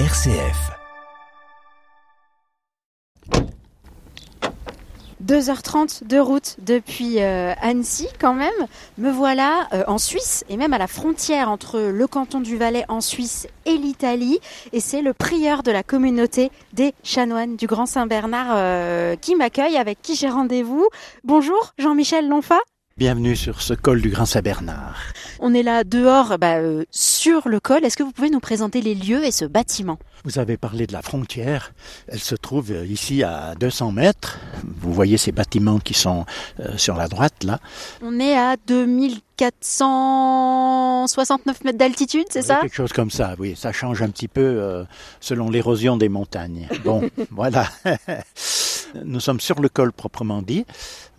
RCF. 2h30 de route depuis euh, Annecy quand même. Me voilà euh, en Suisse et même à la frontière entre le canton du Valais en Suisse et l'Italie. Et c'est le prieur de la communauté des chanoines du Grand Saint-Bernard euh, qui m'accueille, avec qui j'ai rendez-vous. Bonjour Jean-Michel Lonfa. Bienvenue sur ce col du Grand Saint-Bernard. On est là dehors, bah, euh, sur le col. Est-ce que vous pouvez nous présenter les lieux et ce bâtiment? Vous avez parlé de la frontière. Elle se trouve euh, ici à 200 mètres. Vous voyez ces bâtiments qui sont euh, sur la droite là. On est à 2469 mètres d'altitude, c'est Oui, ça? Quelque chose comme ça, oui. Ça change un petit peu euh, selon l'érosion des montagnes. Bon, voilà. Nous sommes sur le col proprement dit.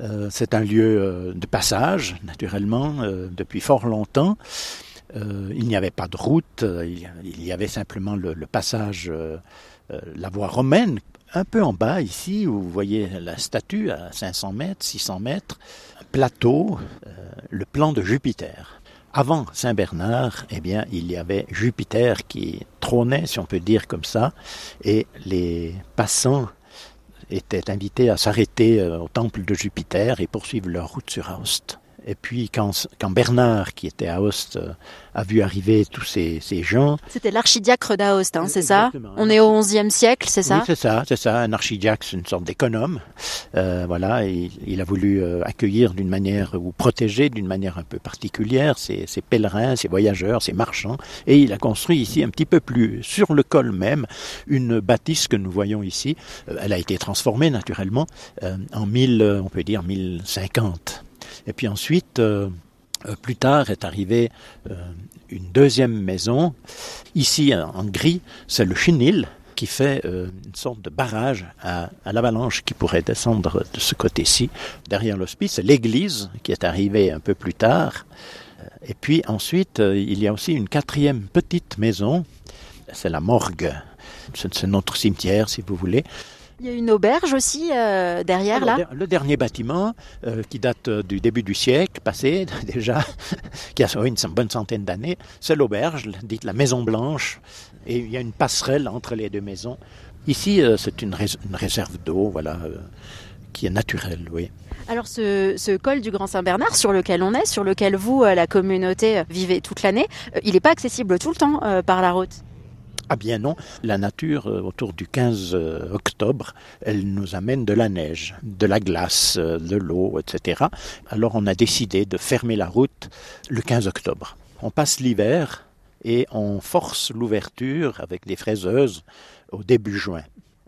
Euh, c'est un lieu euh, de passage, naturellement, euh, depuis fort longtemps. Il n'y avait pas de route, il y- avait simplement le, le passage, la voie romaine, un peu en bas ici, où vous voyez la statue à 500 mètres, 600 mètres, un plateau, le plan de Jupiter. Avant Saint-Bernard, eh bien, il y avait Jupiter qui trônait, si on peut dire comme ça, et les passants étaient invités à s'arrêter euh, au temple de Jupiter et poursuivre leur route sur Aoste. Et puis quand, quand Bernard, qui était à Aoste, euh, a vu arriver tous ces, ces gens, C'était l'archidiacre d'Aoste, hein, c'est ça. On est au XIe siècle, c'est ça oui, c'est ça, c'est ça. Un archidiacre, c'est une sorte d'économe. Euh, voilà, il a voulu euh, accueillir d'une manière ou protéger d'une manière un peu particulière ces, ces pèlerins, ces voyageurs, ces marchands. Et il a construit ici un petit peu plus sur le col même une bâtisse que nous voyons ici. Elle a été transformée naturellement en 1000, euh, on peut dire 1050. Et puis ensuite. euh, euh, plus tard est arrivée euh, une deuxième maison. Ici, en gris, c'est le chenil qui fait une sorte de barrage à, à l'avalanche qui pourrait descendre de ce côté-ci. Derrière l'hospice, c'est l'église qui est arrivée un peu plus tard. Et puis ensuite, il y a aussi une quatrième petite maison, c'est la morgue. C'est notre cimetière, si vous voulez. Il y a une auberge aussi euh, derrière Alors, là. Le dernier bâtiment, euh, qui date euh, du début du siècle passé déjà, qui a une bonne centaine d'années, c'est l'auberge, dite la Maison Blanche, et il y a une passerelle entre les deux maisons. Ici, euh, c'est une, rés- une réserve d'eau, voilà, qui est naturelle, oui. Alors ce, ce col du Grand Saint-Bernard sur lequel on est, sur lequel vous, la communauté, vivez toute l'année, il n'est pas accessible tout le temps par la route. Ah bien non, la nature, euh, autour du 15 euh, octobre, elle nous amène de la neige, de la glace, euh, de l'eau, etc. Alors on a décidé de fermer la route le 15 octobre. On passe l'hiver et on force l'ouverture avec des fraiseuses au début juin.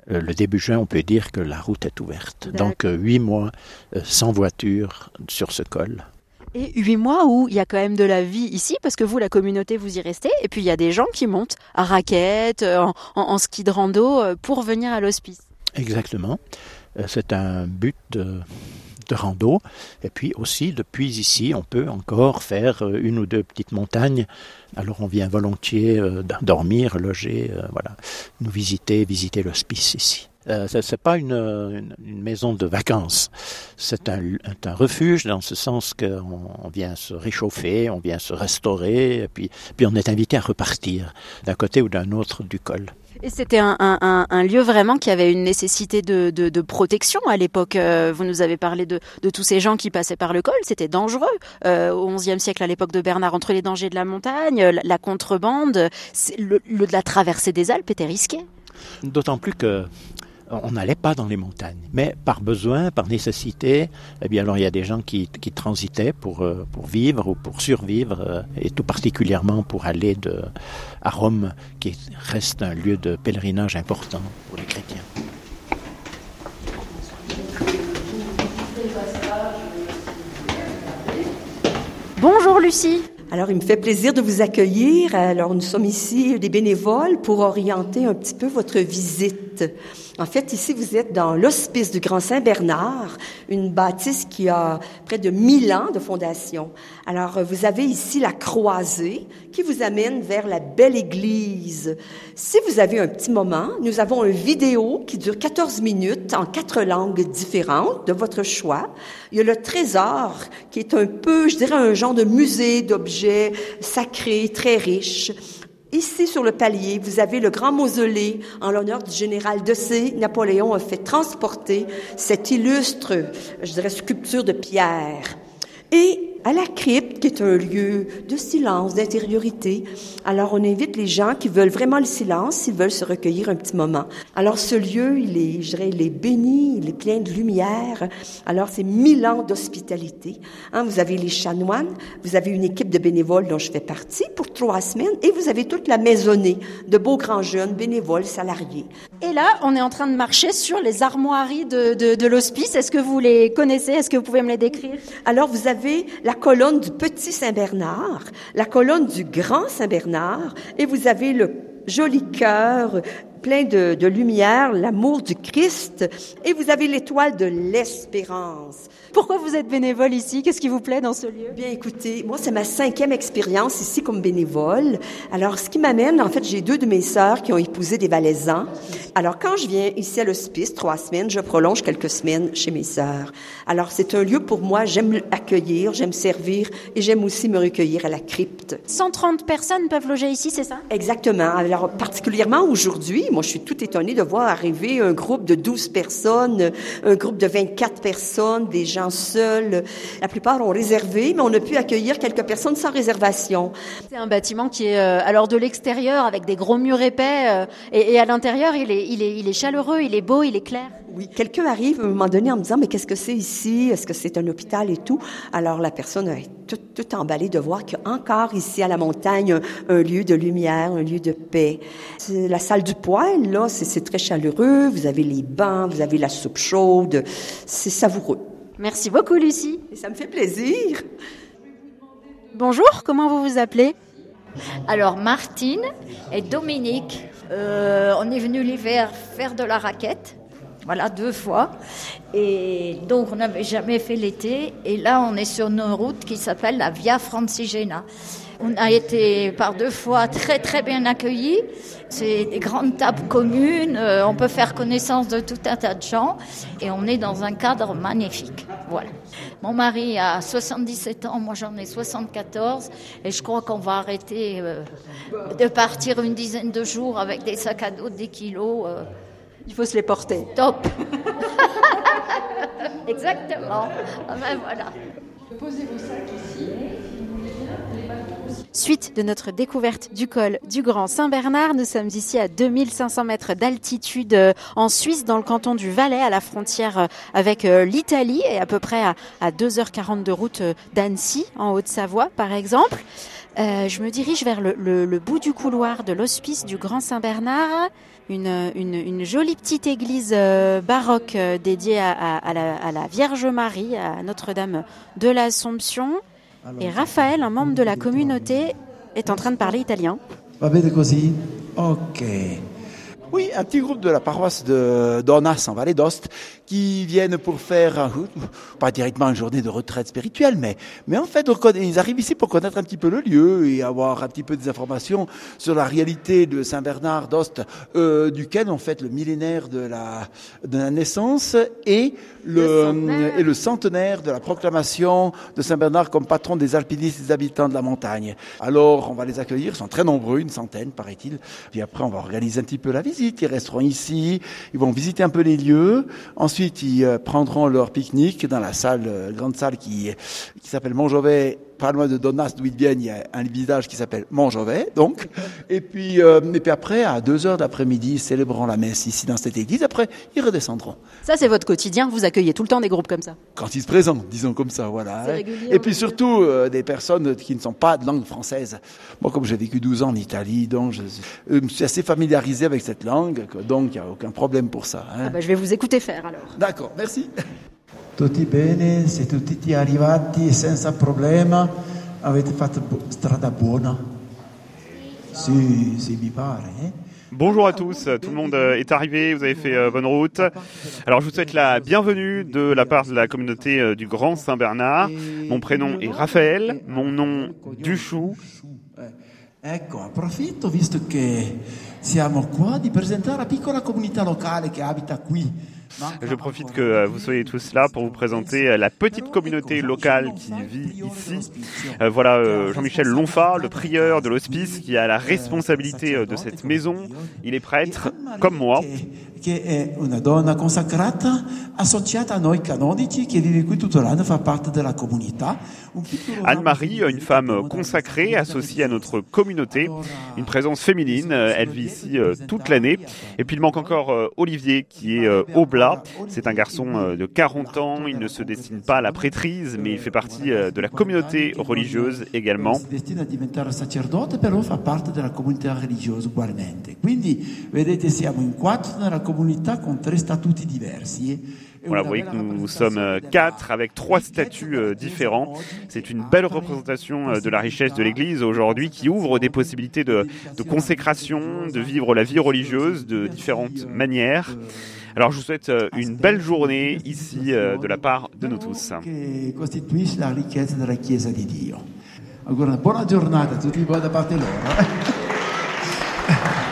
Le début juin, on peut dire que la route est ouverte. Donc huit mois sans voiture sur ce col. Et huit mois où il y a quand même de la vie ici, parce que vous, la communauté, vous y restez, et puis il y a des gens qui montent à raquettes, euh, en, en- ski de rando, euh, pour venir à l'hospice. Exactement. Euh, C'est un but de, de rando. Et puis aussi, depuis ici, on peut encore faire une ou deux petites montagnes. Alors on vient volontiers dormir, loger, voilà, nous visiter, visiter l'hospice ici. Euh, ce n'est pas une, une- une maison de vacances, c'est un, un refuge dans ce sens qu'on on vient se réchauffer, on vient se restaurer, et puis, puis on est invité à repartir d'un côté ou d'un autre du col. Et c'était un, un- un- un lieu vraiment qui avait une nécessité de, de- de protection à l'époque. Euh, vous nous avez parlé de, de tous ces gens qui passaient par le col. C'était dangereux euh, au XIe siècle, à l'époque de Bernard, entre les dangers de la montagne, la, la contrebande, c'est- le, le- la traversée des Alpes était risquée. D'autant plus que on n'allait pas dans les montagnes, mais par besoin, par nécessité, eh bien alors il y a des gens qui, qui transitaient pour, euh, pour vivre ou pour survivre, euh, et tout particulièrement pour aller de, à Rome, qui reste un lieu de pèlerinage important pour les chrétiens. Bonjour Lucie. Alors, il me fait plaisir de vous accueillir. Alors, nous sommes ici des bénévoles pour orienter un petit peu votre visite. En fait, ici, vous êtes dans l'hospice du Grand Saint-Bernard, une bâtisse qui a près de 1000 ans de fondation. Alors, vous avez ici la croisée qui vous amène vers la belle église. Si vous avez un petit moment, nous avons une vidéo qui dure 14 minutes en quatre langues différentes de votre choix. Il y a le trésor qui est un peu, je dirais, un genre de musée d'objets sacrés très riche. Ici, sur le palier, vous avez le grand mausolée en l'honneur du général C. Napoléon a fait transporter cette illustre, je dirais, sculpture de pierre. À la crypte, qui est un lieu de silence, d'intériorité. Alors, on invite les gens qui veulent vraiment le silence, s'ils veulent se recueillir un petit moment. Alors, ce lieu, il est, je dirais, il est béni, il est plein de lumière. Alors, c'est mille ans d'hospitalité. Hein, vous avez les chanoines, vous avez une équipe de bénévoles dont je fais partie pour trois semaines, et vous avez toute la maisonnée de beaux grands jeunes, bénévoles, salariés. Et là, on est en train de marcher sur les armoiries de, de, de l'hospice. Est-ce que vous les connaissez? Est-ce que vous pouvez me les décrire? Alors, vous avez la colonne du petit Saint-Bernard, la colonne du grand Saint-Bernard, et vous avez le joli cœur plein de, de lumière, l'amour du Christ, et vous avez l'étoile de l'espérance. Pourquoi vous êtes bénévole ici? Qu'est-ce qui vous plaît dans ce lieu? Bien, écoutez, moi, c'est ma cinquième expérience ici comme bénévole. Alors, ce qui m'amène, en fait, j'ai deux de mes sœurs qui ont épousé des Valaisans. Alors, quand je viens ici à l'hospice, trois semaines, je prolonge quelques semaines chez mes sœurs. Alors, c'est un lieu pour moi, j'aime accueillir, j'aime servir et j'aime aussi me recueillir à la crypte. 130 personnes peuvent loger ici, c'est ça? Exactement. Alors, particulièrement aujourd'hui, moi, je suis tout étonnée de voir arriver un groupe de 12 personnes, un groupe de 24 personnes, des gens seuls. La plupart ont réservé, mais on a pu accueillir quelques personnes sans réservation. C'est un bâtiment qui est euh, alors de l'extérieur avec des gros murs épais euh, et, et, à l'intérieur, il est, il, est, il est chaleureux, il est beau, il est clair. Oui, quelqu'un arrive à un moment donné en me disant, mais qu'est-ce que c'est ici? Est-ce que c'est un hôpital et tout? Alors la personne est tout, tout emballée de voir qu'il y a encore ici à la montagne un, un, lieu de lumière, un lieu de paix. La salle du poêle, là, c'est très chaleureux. Vous avez les bancs, vous avez la soupe chaude. C'est savoureux. Merci beaucoup, Lucie. Et ça me fait plaisir. Bonjour, comment vous vous appelez? Alors, Martine et Dominique. Euh, on est venu l'hiver faire de la raquette. Voilà, deux fois. Et donc, on n'avait jamais fait l'été. Et là, on est sur une route qui s'appelle la Via Francigena. On a été par deux fois très très bien accueillis. C'est des grandes tables communes, euh, on peut faire connaissance de tout un tas de gens et on est dans un cadre magnifique. Voilà. Mon mari a 77 ans, moi j'en ai 74 et je crois qu'on va arrêter euh, de partir une dizaine de jours avec des sacs à dos de 10 kilos. Euh, Il faut se les porter. Top. Exactement. Ah ben voilà. Posez vos sacs ici. Suite de notre découverte du col du Grand Saint-Bernard, nous sommes ici à 2500 mètres d'altitude en Suisse, dans le canton du Valais, à la frontière avec l'Italie et à peu près à, à 2h40 de route d'Annecy, en Haute-Savoie, par exemple. Euh, je me dirige vers le, le, le bout du couloir de l'hospice du Grand Saint-Bernard, une, une, une, jolie petite église euh, baroque euh, dédiée à, à, à, la, à la Vierge Marie, à Notre-Dame de l'Assomption. Et Raphaël, un membre de la communauté, est en train de parler italien. Va bene così? Ok. Oui, un petit groupe de la paroisse de Donas en Vallée d'Ost qui viennent pour faire, pas directement une journée de retraite spirituelle, mais, mais en fait, ils arrivent ici pour connaître un petit peu le lieu et avoir un petit peu des informations sur la réalité de Saint-Bernard d'Ost, euh, duquel on fête le millénaire de la, de la naissance et le, le et le centenaire de la proclamation de Saint-Bernard comme patron des alpinistes et des habitants de la montagne. Alors, on va les accueillir, ils sont très nombreux, une centaine, paraît-il. Puis après, on va organiser un petit peu la visite. Ils resteront ici, ils vont visiter un peu les lieux. Ensuite, ils euh, prendront leur pique-nique dans la salle, euh, grande salle qui, qui s'appelle Montjovet, pas loin de Donnas, d'où ils viennent, il y a un village qui s'appelle Montjovet, donc. Et puis, euh, et puis après, à 2 heures d'après-midi, ils célébreront la messe ici dans cette église. Après, ils redescendront. Ça, c'est votre quotidien. Vous accueillez tout le temps des groupes comme ça Quand ils se présentent, disons comme ça, voilà. Régulier, Et puis oui. surtout, euh, des personnes qui ne sont pas de langue française. Moi, comme j'ai vécu 12 ans en Italie, donc je, je me suis assez familiarisé avec cette langue, donc il n'y a aucun problème pour ça. hein. ah bah, Je vais vous écouter faire alors. D'accord, merci. Tutti bene? Siete tutti arrivati senza problema? Avete fatto strada buona? Sì, sì, mi pare. eh? Bonjour à tous, tout le monde euh, est arrivé, vous avez fait euh, bonne route. Alors je vous souhaite la bienvenue de la part de la communauté euh, du Grand Saint-Bernard. Mon prénom est Raphaël, mon nom Duchou. Ecco, approfitto, visto che siamo qua, di presentare la piccola comunità locale che abita qui Je profite que euh, vous soyez tous là pour vous présenter euh, la petite communauté locale qui vit ici. Euh, voilà Jean-Michel Lonfa, le prieur de l'hospice, qui a la responsabilité de cette maison. Il est prêtre, comme moi. Che è una donna consacrata associata a noi canonici che vive qui tutto l'anno, fa parte della comunità. Anne-Marie, une femme consacrée, associée à notre communauté, une présence féminine, elle vit ici euh, toute l'année. Et puis il manque encore euh, Olivier qui est euh, Oblat, c'est un garçon de 40 ans, il ne se destine pas à la prêtrise, mais il fait partie de la communauté religieuse également. Si destina a diventare sacerdote, però fa parte della comunità religiosa ugualmente. Quindi vedete siamo in quattro nella diversi. Voilà, vous voyez que nous sommes euh, quatre avec trois statuts euh, différents. C'est une belle représentation euh, de la richesse de l'Église aujourd'hui qui ouvre des possibilités de, de, consécration, de vivre la vie religieuse de différentes manières. Alors je vous souhaite une belle journée ici de la part de nous tous. Costituisce la ricchezza della Chiesa di Dio. Ancora una buona giornata a tutti voi da parte loro.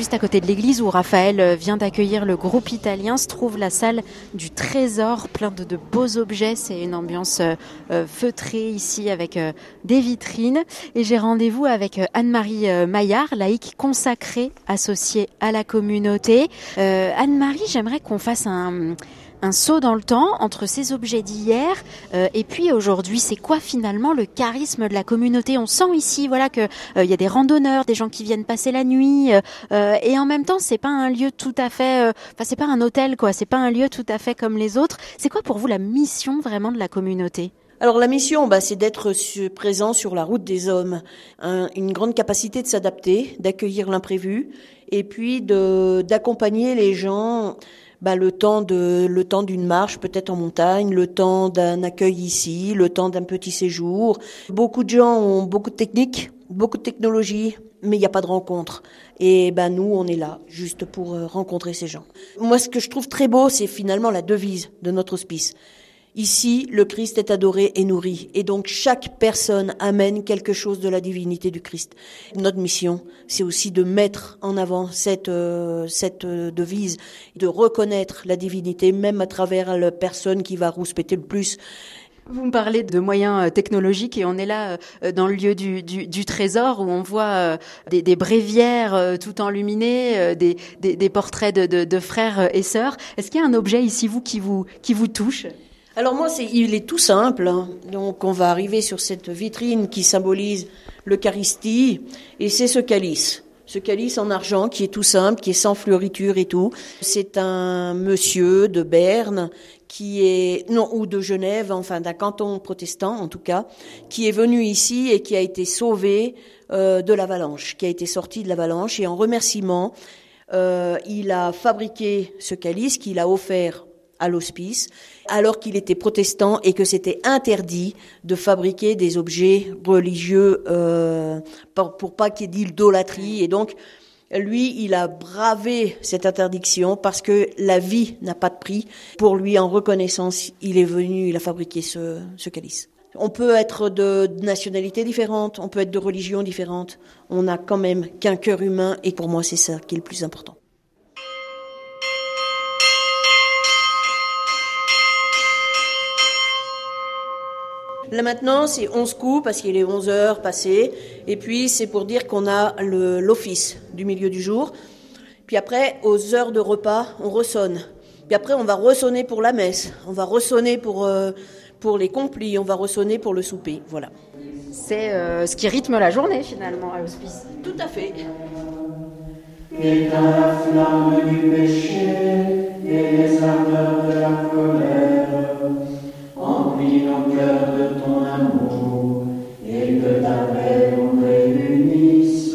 Juste à côté de l'église où Raphaël euh, vient d'accueillir le groupe italien se trouve la salle du trésor, plein de, beaux objets. C'est une ambiance euh, euh, feutrée ici avec des vitrines. Et j'ai rendez-vous avec Anne-Marie Maillard, laïque consacrée, associée à la communauté. Anne-Marie, j'aimerais qu'on fasse un un saut dans le temps entre ces objets d'hier euh, et puis aujourd'hui. C'est quoi finalement le charisme de la communauté? On sent ici, voilà, que il euh, y a des randonneurs, des gens qui viennent passer la nuit, euh, et en même temps, c'est pas un lieu tout à fait, enfin, c'est pas un hôtel, quoi. C'est pas un lieu tout à fait comme les autres. C'est quoi pour vous la mission vraiment de la communauté? Alors la mission, bah, c'est d'être présent sur la route des hommes, une grande capacité de s'adapter, d'accueillir l'imprévu, et puis d'accompagner les gens bah, le temps de le temps d'une marche peut-être en montagne, le temps d'un accueil ici, le temps d'un petit séjour. Beaucoup de gens ont beaucoup de techniques, beaucoup de technologies, mais il n'y a pas de rencontre. Et ben nous, on est là juste pour euh, rencontrer ces gens. Moi, ce que je trouve très beau, c'est finalement la devise de notre hospice. Ici, le Christ est adoré et nourri. Et donc, chaque personne amène quelque chose de la divinité du Christ. Notre mission, c'est aussi de mettre en avant cette, euh, cette euh, devise, de reconnaître la divinité, même à travers la personne qui va rouspéter le plus. Vous me parlez de moyens euh, technologiques et on est là dans le lieu du, du, du trésor où on voit des, des tout enluminées, des, des, des portraits de, de, de, frères et sœurs. Est-ce qu'il y a un objet ici, vous, qui vous, qui vous touche? Alors moi, c'est, il est tout simple. Hein. Donc on va arriver sur cette vitrine qui symbolise l'Eucharistie, et c'est ce calice. Ce calice en argent qui est tout simple, qui est sans fleuriture et tout. C'est un monsieur de Berne qui est non ou de Genève, enfin d'un canton protestant en tout cas, qui est venu ici et qui a été sauvé euh, de l'avalanche, qui a été sorti de l'avalanche et en remerciement, euh, il a fabriqué ce calice qu'il a offert à l'hospice, alors qu'il était protestant et que c'était interdit de fabriquer des objets religieux euh, pour, pour, pas qu'il y ait d'idolâtrie. Et donc, lui, il a bravé cette interdiction parce que la vie n'a pas de prix. Pour lui, en reconnaissance, il est venu, il a fabriqué ce, ce calice. On peut être de nationalités différentes, on peut être de religions différentes. On n'a quand même qu'un cœur humain et pour moi, c'est ça qui est le plus important. Là maintenant, c'est 11 coups parce qu'il est 11 heures passées. Et puis, c'est pour dire qu'on a l'office du milieu du jour. Puis après, aux heures de repas, on ressonne. Puis après, on va ressonner pour la messe. On va ressonner pour, euh, pour les complis. On va ressonner pour le souper. Voilà. C'est euh, ce qui rythme la journée finalement à l'hospice. Tout à fait. Éteins la flamme du péché et les ardeurs de la colère. De ton amour et que ta paix nous réunisse.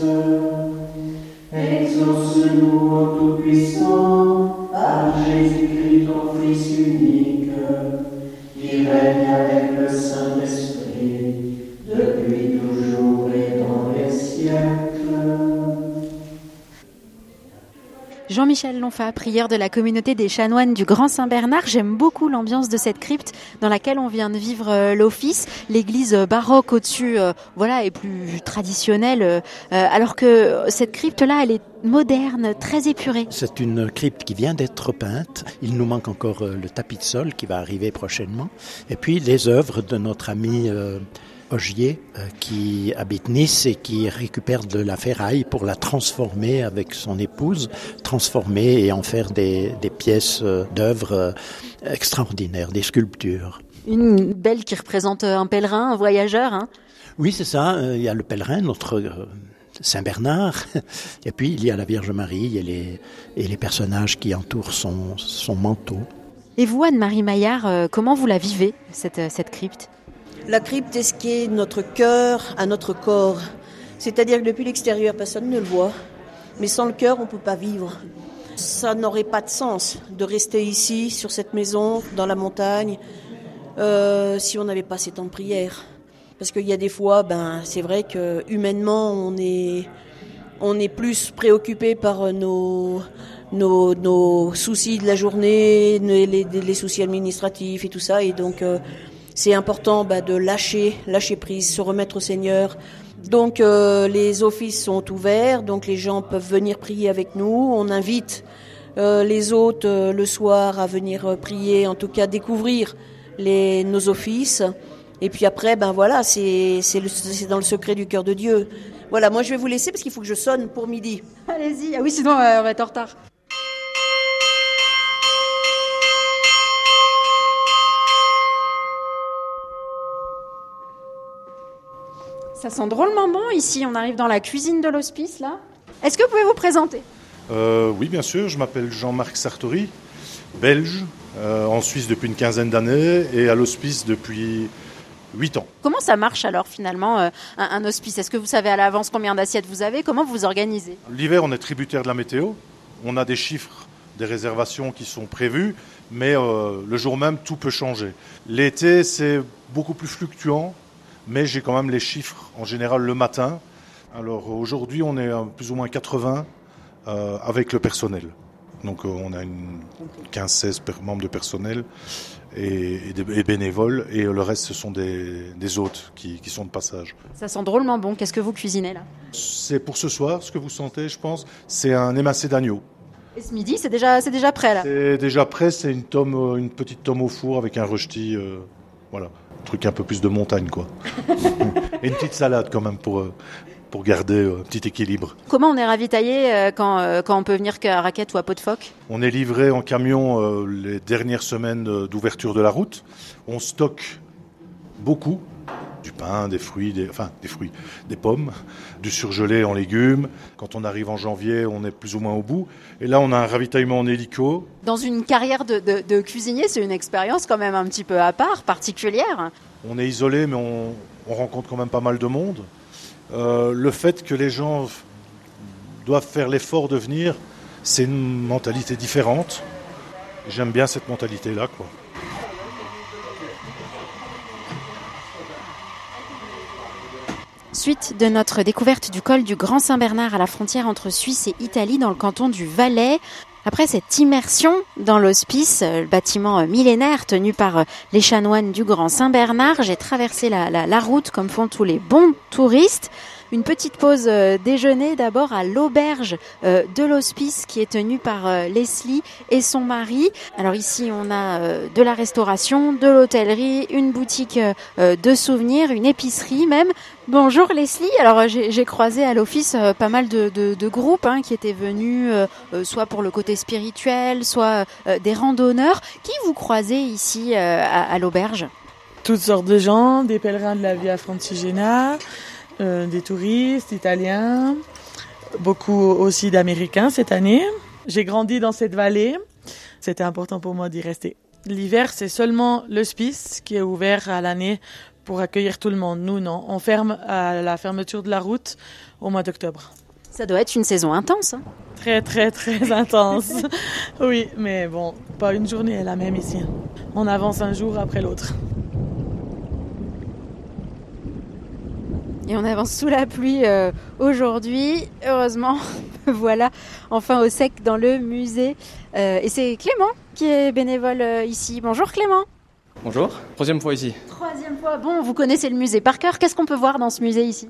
Exauce-nous, ô Tout-Puissant, par Jésus-Christ, ton Fils unique, qui règne avec le Saint-Esprit, Jean-Michel Lonfa, prieur de la communauté des chanoines du Grand Saint-Bernard. J'aime beaucoup l'ambiance de cette crypte dans laquelle on vient de vivre euh, l'office. L'église baroque au-dessus, euh, voilà, est plus traditionnelle, euh, alors que cette crypte-là, elle est moderne, très épurée. C'est une crypte qui vient d'être peinte. Il nous manque encore le tapis de sol qui va arriver prochainement. Et puis les œuvres de notre ami Ogier euh, qui habite Nice et qui récupère de la ferraille pour la transformer avec son épouse, transformer et en faire des, pièces euh, d'œuvres euh, extraordinaires, des sculptures. Une belle qui représente un pèlerin, un voyageur. Hein? Oui, c'est ça. Il y a le pèlerin, notre Saint Bernard, et puis il y a la Vierge Marie et les, et les personnages qui entourent son, son manteau. Et vous, Anne-Marie Maillard, comment vous la vivez, cette, cette crypte? La crypte est ce qui est notre cœur à notre corps. C'est-à-dire que depuis l'extérieur, personne ne le voit. Mais sans le cœur, on ne peut pas vivre. Ça n'aurait pas de sens de rester ici, sur cette maison, dans la montagne, euh, si on n'avait pas ces temps de prière. Parce qu'il y a des fois, ben, c'est vrai que humainement, on est, on est plus préoccupé par nos, nos, nos soucis de la journée, les, soucis administratifs et tout ça. Et donc, euh, c'est important bah, de lâcher, lâcher prise, se remettre au Seigneur. Donc euh, les offices sont ouverts, donc les gens peuvent venir prier avec nous. On invite euh, les hôtes euh, le soir à venir prier, en tout cas découvrir les, nos offices. Et puis après, ben voilà, c'est dans le secret du cœur de Dieu. Voilà, moi je vais vous laisser parce qu'il faut que je sonne pour midi. Allez-y, ah oui, sinon on va être en retard. Ça sent drôlement bon ici. On arrive dans la cuisine de l'hospice là. Est-ce que vous pouvez vous présenter? Euh, Oui, bien sûr. Je m'appelle Jean-Marc Sartori, belge, euh, en Suisse depuis une quinzaine d'années et à l'hospice depuis 8 ans. Comment ça marche alors finalement euh, un, hospice? Est-ce que vous savez à l'avance combien d'assiettes vous avez? Comment vous vous organisez? L'hiver, on est tributaire de la météo. On a des chiffres, des réservations qui sont prévues, mais le jour même, tout peut changer. L'été, c'est beaucoup plus fluctuant mais j'ai quand même les chiffres en général le matin. Alors aujourd'hui, on est à plus ou moins 80 euh, avec le personnel. Donc euh, on a une 15-16 membres de personnel et, des, bénévoles, et le reste, ce sont des, des hôtes qui, qui, sont de passage. Ça sent drôlement bon. Qu'est-ce que vous cuisinez là? C'est pour ce soir, ce que vous sentez, je pense, c'est un émacé d'agneau. Et ce midi, c'est déjà, déjà prêt là? C'est déjà prêt, c'est une, tome, une petite tome au four avec un. Euh, voilà truc un peu plus de montagne, quoi. Et une petite salade quand même pour, euh, pour garder euh, un petit équilibre. Comment on est ravitaillé euh, quand, quand on peut venir qu'à Raquette ou à Pot-de-Phoque On est livré en camion les dernières semaines d'ouverture de la route. On stocke beaucoup, du pain, des fruits, des, enfin des fruits, des pommes, du surgelé en légumes. Quand on arrive en janvier, on est plus ou moins au bout. Et là, on a un ravitaillement en hélico. Dans une carrière de, cuisinier, c'est une expérience quand même un petit peu à part, particulière. On est isolé, mais on, rencontre quand même pas mal de monde. Euh, le fait que les gens doivent faire l'effort de venir, c'est une mentalité différente. J'aime bien cette mentalité-là, quoi. Suite de notre découverte du col du Grand Saint-Bernard à la frontière entre Suisse et Italie dans le canton du Valais, après cette immersion dans l'hospice, euh, le bâtiment euh, millénaire tenu par euh, les chanoines du Grand Saint-Bernard, j'ai traversé la, la, route comme font tous les bons touristes une petite pause euh, déjeuner d'abord à l'auberge euh, de l'hospice qui est tenue par euh, Leslie et son mari. Alors ici on a de la restauration, de l'hôtellerie, une boutique de souvenirs, une épicerie même. Bonjour Leslie, alors j'ai croisé à l'office pas mal de, groupes hein, qui étaient venus soit pour le côté spirituel, soit des randonneurs. Qui vous croisez ici à, l'auberge? Toutes sortes de gens, des pèlerins de la Via Francigena, euh, des touristes italiens, beaucoup aussi d'Américains cette année. J'ai grandi dans cette vallée. C'était important pour moi d'y rester. L'hiver, c'est seulement l'hospice qui est ouvert à l'année pour accueillir tout le monde. Nous, non. On ferme à la fermeture de la route au mois d'octobre. Ça doit être une saison intense. Hein très, très, très intense. oui, mais bon, pas une journée la même ici. On avance un jour après l'autre. Et on avance sous la pluie euh, aujourd'hui. Heureusement, voilà, enfin au sec dans le musée. Euh, et c'est Clément qui est bénévole euh, ici. Bonjour Clément. Bonjour, troisième fois ici. Troisième fois. Bon, vous connaissez le musée par cœur. Qu'est-ce qu'on peut voir dans ce musée ici?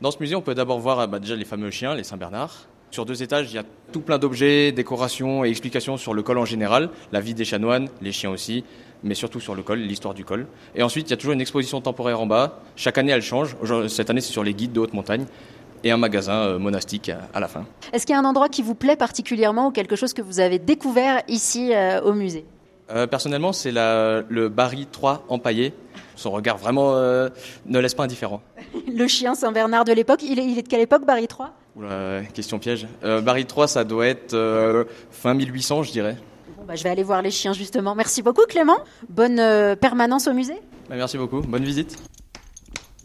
Dans ce musée, on peut d'abord voir bah, déjà les fameux chiens, les Saint-Bernard. Sur deux étages, il y a tout plein d'objets, décorations et explications sur le col en général, la vie des chanoines, les chiens aussi, mais surtout sur le col, l'histoire du col. Et ensuite, il y a toujours une exposition temporaire en bas. Chaque année, elle change. Cette année, c'est sur les guides de haute montagne et un magasin euh, monastique à, la fin. Est-ce qu'il y a un endroit qui vous plaît particulièrement ou quelque chose que vous avez découvert ici euh, au musée? Euh, personnellement, c'est le Barry 3 empaillé. Son regard vraiment euh, ne laisse pas indifférent. Le chien Saint-Bernard de l'époque, il est, il est de quelle époque, Barry III Oula, question piège. Euh, Barry 3, ça doit être euh, fin 1800, je dirais. Bon, bah, Je vais aller voir les chiens justement. Merci beaucoup Clément. Bonne euh, permanence au musée. Bah, merci beaucoup, bonne visite.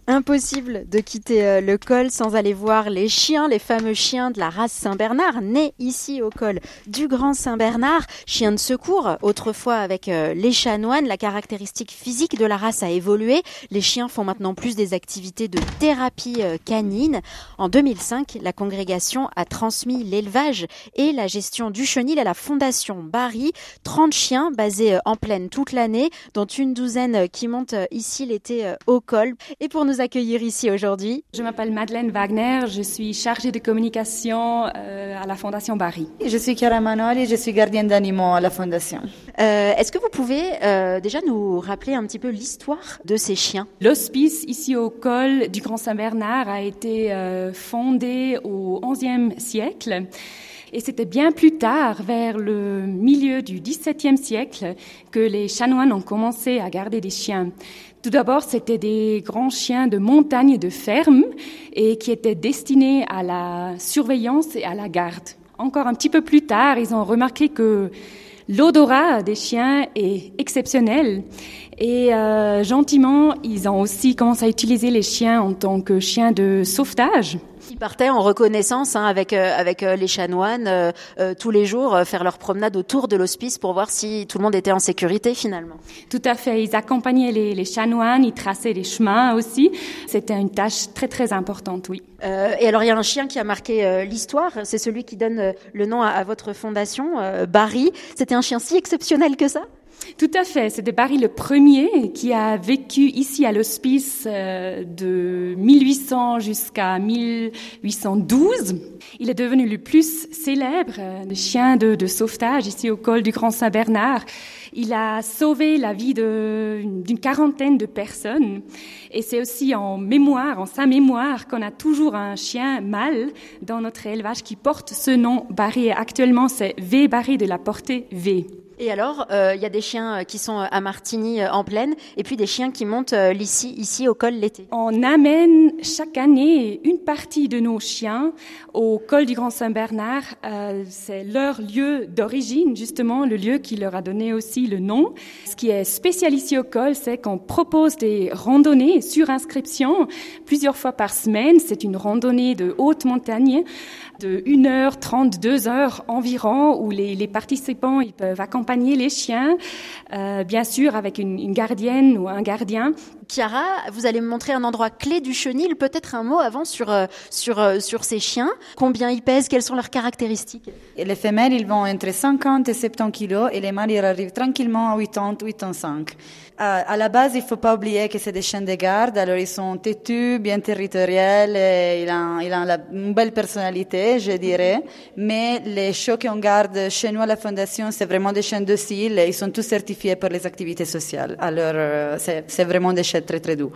Impossible de quitter euh, le col sans aller voir les chiens, les fameux chiens de la race Saint-Bernard, nés ici au col du Grand Saint-Bernard, chiens de secours. Autrefois avec euh, les chanoines, la caractéristique physique de la race a évolué. Les chiens font maintenant plus des activités de thérapie euh, canine. En 2005, la congrégation a transmis l'élevage et la gestion du chenil à la Fondation Barry. 30 chiens basés en plaine toute l'année, dont une douzaine qui montent ici l'été au col. Et pour nous accueillir ici aujourd'hui, Je m'appelle Madeleine Wagner, je suis chargée de communication euh, à la Fondation Barry. Je suis Chiara Manoli, je suis gardienne d'animaux à la Fondation. euh, est-ce que vous pouvez euh, déjà nous rappeler un petit peu l'histoire de ces chiens? L'hospice ici au col du Grand Saint-Bernard a été euh, fondé au XIe siècle. Et c'était bien plus tard, vers le milieu du XVIIe siècle, que les chanoines ont commencé à garder des chiens. Tout d'abord, c'était des grands chiens de montagne et de ferme et qui étaient destinés à la surveillance et à la garde. Encore un petit peu plus tard, ils ont remarqué que l'odorat des chiens est exceptionnel et euh, gentiment, ils ont aussi commencé à utiliser les chiens en tant que chiens de sauvetage. Ils partaient en reconnaissance hein, avec, euh, avec euh, les chanoines euh, euh, tous les jours, euh, faire leur promenade autour de l'hospice pour voir si tout le monde était en sécurité finalement. Tout à fait, ils accompagnaient les, les chanoines, ils traçaient les chemins aussi. C'était une tâche très très importante, oui. Euh, et alors il y a un chien qui a marqué euh, l'histoire, c'est celui qui donne le nom à, à votre fondation, euh, Barry. C'était un chien si exceptionnel que ça? Tout à fait. C'était Barry le premier qui a vécu ici à l'hospice euh, de 1800 jusqu'à 1812. Il est devenu le plus célèbre euh, des chiens de, de sauvetage ici au col du Grand Saint-Bernard. Il a sauvé la vie d'une quarantaine de personnes. Et c'est aussi en mémoire, en sa mémoire, qu'on a toujours un chien mâle dans notre élevage qui porte ce nom Barry. Actuellement, c'est V Barry de la portée V. Et alors, euh, il y a des chiens euh, qui sont euh, à Martigny euh, en plaine, et puis des chiens qui montent euh, ici, ici au col l'été. On amène chaque année une partie de nos chiens au col du Grand Saint-Bernard. Euh, c'est leur lieu d'origine, justement, le lieu qui leur a donné aussi le nom. Ce qui est spécial ici au col, c'est qu'on propose des randonnées sur inscription plusieurs fois par semaine. C'est une randonnée de haute montagne de 1h30, 2 heures environ, où les, participants peuvent accompagner les chiens, euh, bien sûr avec une gardienne ou un gardien. Chiara, vous allez me montrer un endroit clé du chenil, peut-être un mot avant sur, euh, sur, euh, sur ces chiens. Combien ils pèsent, quelles sont leurs caractéristiques? Les femelles, ils vont entre 50 et 70 kilos et les mâles, ils arrivent tranquillement à 80, 85. À, la base, il faut pas oublier que c'est des chiens de garde, alors ils sont têtus, bien territoriels, et ils ont, une belle personnalité, je dirais. Mais les chiots qu'on garde chez nous à la Fondation, c'est vraiment des chiens dociles et ils sont tous certifiés pour les activités sociales. Alors, euh, c'est vraiment des chiens très, très doux.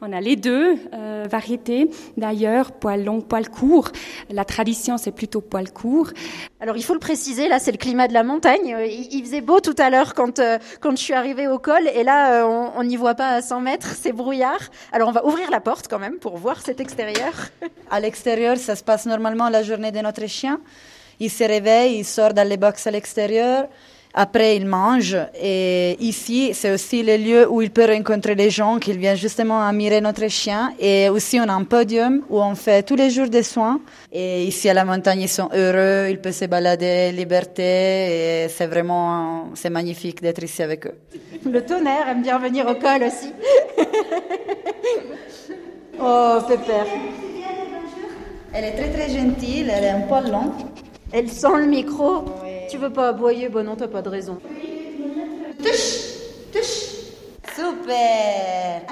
On a les deux euh, variétés, d'ailleurs, poil long, poil court. La tradition, c'est plutôt poil court. Alors il faut le préciser, là c'est le climat de la montagne. Euh, Il, il faisait beau tout à l'heure quand, euh, quand je suis arrivée au col, et là euh, on on n'y voit pas à 100 mètres, c'est brouillard. Alors on va ouvrir la porte quand même pour voir cet extérieur. À l'extérieur, ça se passe normalement la journée de notre chien. Il se réveille, il sort dans les box à l'extérieur. Après, il mange. Et ici, c'est aussi le lieu où il peut rencontrer les gens qui viennent justement admirer notre chien. Et aussi, on a un podium où on fait tous les jours des soins. Et ici, à la montagne, ils sont heureux, ils peuvent se balader, liberté. Et c'est vraiment, c'est magnifique d'être ici avec eux. Le tonnerre aime bien venir au col aussi. Oh, Pépère. Elle est très très gentille, elle est un poil long. Elle sent le micro. Tu veux pas aboyer Bon non, t'as pas de raison. Super.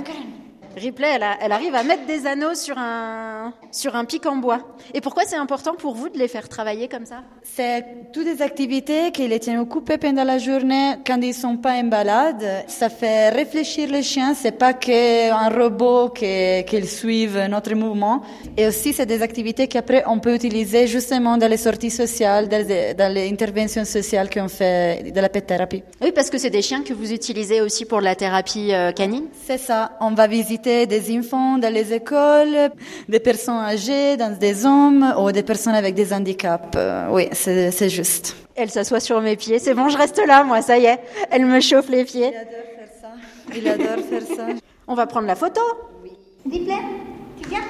Ripley, elle, a- elle arrive à mettre des anneaux sur un, sur un pic en bois. Et pourquoi c'est important pour vous de les faire travailler comme ça? C'est toutes des activités qui les tiennent occupés pendant la journée quand ils sont pas en balade. Ça fait réfléchir les chiens. C'est pas qu'un robot qui- qu'ils suivent notre mouvement. Et aussi, c'est des activités qu'après on peut utiliser justement dans les sorties sociales, dans les, dans les interventions sociales qu'on fait de la pet thérapie. Oui, parce que c'est des chiens que vous utilisez aussi pour la thérapie euh, canine? C'est ça. On va visiter des enfants dans les écoles, des personnes âgées, dans des hommes ou des personnes avec des handicaps. Euh, oui, c'est juste. Elle s'assoit sur mes pieds. C'est bon, je reste là, moi, ça y est. Elle me chauffe les pieds. Il adore faire ça. On va prendre la photo. Ripley, tu viens